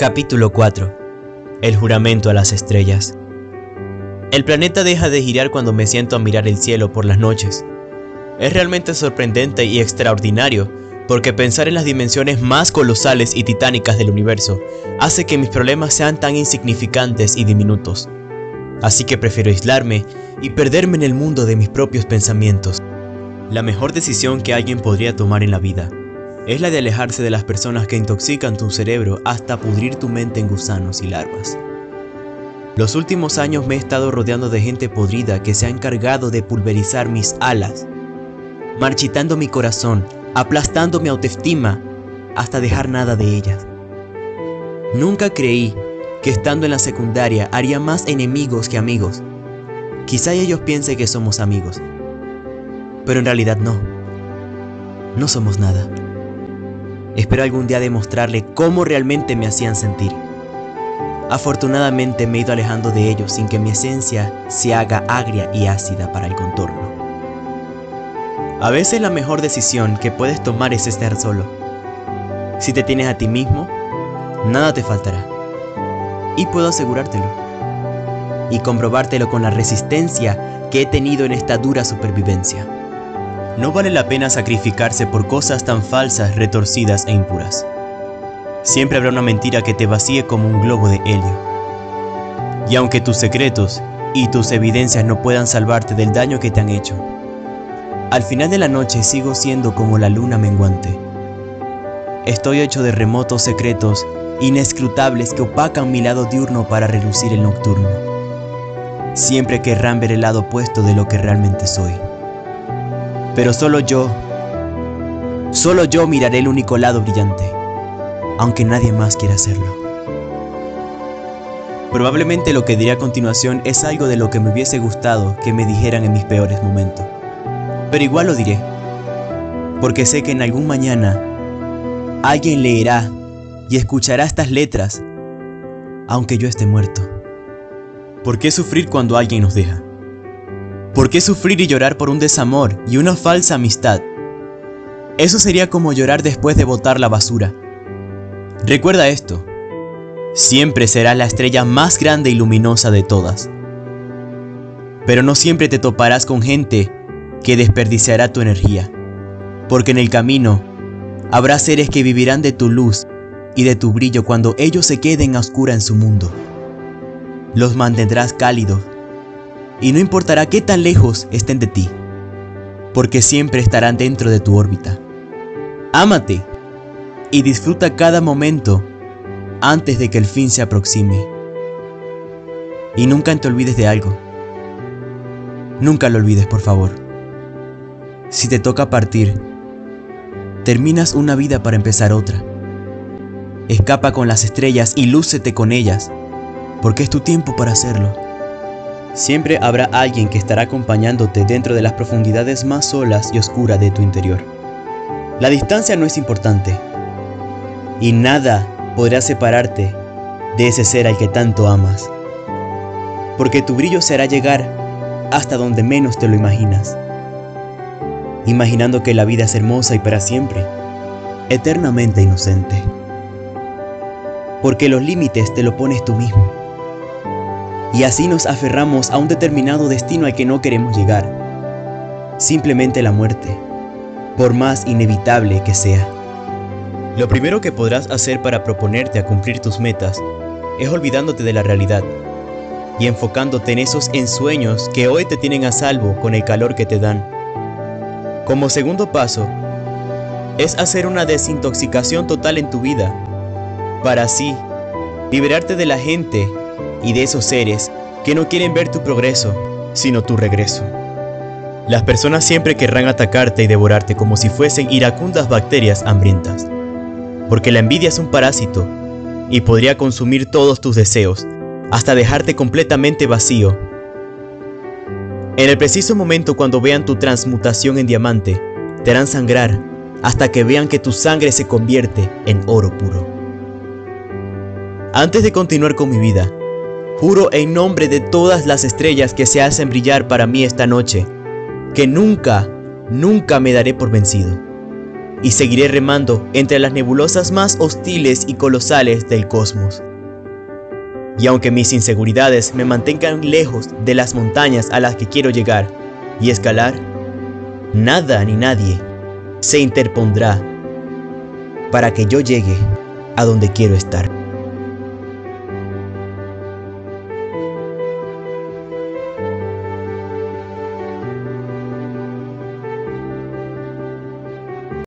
Capítulo 4 El juramento a las estrellas El planeta deja de girar cuando me siento a mirar el cielo por las noches. Es realmente sorprendente y extraordinario porque pensar en las dimensiones más colosales y titánicas del universo hace que mis problemas sean tan insignificantes y diminutos. Así que prefiero aislarme y perderme en el mundo de mis propios pensamientos. La mejor decisión que alguien podría tomar en la vida es la de alejarse de las personas que intoxican tu cerebro hasta pudrir tu mente en gusanos y larvas. Los últimos años me he estado rodeando de gente podrida que se ha encargado de pulverizar mis alas, marchitando mi corazón, aplastando mi autoestima, hasta dejar nada de ellas. Nunca creí que estando en la secundaria haría más enemigos que amigos. Quizá ellos piensen que somos amigos, pero en realidad no. No somos nada. Espero algún día demostrarle cómo realmente me hacían sentir. Afortunadamente me he ido alejando de ellos sin que mi esencia se haga agria y ácida para el contorno. A veces la mejor decisión que puedes tomar es estar solo. Si te tienes a ti mismo, nada te faltará. Y puedo asegurártelo. Y comprobártelo con la resistencia que he tenido en esta dura supervivencia. No vale la pena sacrificarse por cosas tan falsas, retorcidas e impuras. Siempre habrá una mentira que te vacíe como un globo de helio. Y aunque tus secretos y tus evidencias no puedan salvarte del daño que te han hecho, al final de la noche sigo siendo como la luna menguante. Estoy hecho de remotos secretos inescrutables que opacan mi lado diurno para relucir el nocturno. Siempre querrán ver el lado opuesto de lo que realmente soy. Pero solo yo, solo yo miraré el único lado brillante, aunque nadie más quiera hacerlo. Probablemente lo que diré a continuación es algo de lo que me hubiese gustado que me dijeran en mis peores momentos. Pero igual lo diré, porque sé que en algún mañana alguien leerá y escuchará estas letras, aunque yo esté muerto. ¿Por qué sufrir cuando alguien nos deja? ¿Por qué sufrir y llorar por un desamor y una falsa amistad? Eso sería como llorar después de botar la basura. Recuerda esto, siempre serás la estrella más grande y luminosa de todas. Pero no siempre te toparás con gente que desperdiciará tu energía, porque en el camino habrá seres que vivirán de tu luz y de tu brillo cuando ellos se queden a oscura en su mundo. Los mantendrás cálidos y no importará qué tan lejos estén de ti, porque siempre estarán dentro de tu órbita. Ámate y disfruta cada momento antes de que el fin se aproxime. Y nunca te olvides de algo. Nunca lo olvides, por favor. Si te toca partir, terminas una vida para empezar otra. Escapa con las estrellas y lúcete con ellas, porque es tu tiempo para hacerlo. Siempre habrá alguien que estará acompañándote dentro de las profundidades más solas y oscuras de tu interior. La distancia no es importante y nada podrá separarte de ese ser al que tanto amas, porque tu brillo será llegar hasta donde menos te lo imaginas, imaginando que la vida es hermosa y para siempre, eternamente inocente, porque los límites te lo pones tú mismo y así nos aferramos a un determinado destino al que no queremos llegar. Simplemente la muerte, por más inevitable que sea. Lo primero que podrás hacer para proponerte a cumplir tus metas es olvidándote de la realidad y enfocándote en esos ensueños que hoy te tienen a salvo con el calor que te dan. Como segundo paso, es hacer una desintoxicación total en tu vida, para así liberarte de la gente y de esos seres que no quieren ver tu progreso, sino tu regreso. Las personas siempre querrán atacarte y devorarte como si fuesen iracundas bacterias hambrientas, porque la envidia es un parásito y podría consumir todos tus deseos, hasta dejarte completamente vacío. En el preciso momento cuando vean tu transmutación en diamante, te harán sangrar hasta que vean que tu sangre se convierte en oro puro. Antes de continuar con mi vida, Juro en nombre de todas las estrellas que se hacen brillar para mí esta noche, que nunca, nunca me daré por vencido. y seguiré remando entre las nebulosas más hostiles y colosales del cosmos. Y aunque mis inseguridades me mantengan lejos de las montañas a las que quiero llegar y escalar, nada ni nadie se interpondrá para que yo llegue a donde quiero estar.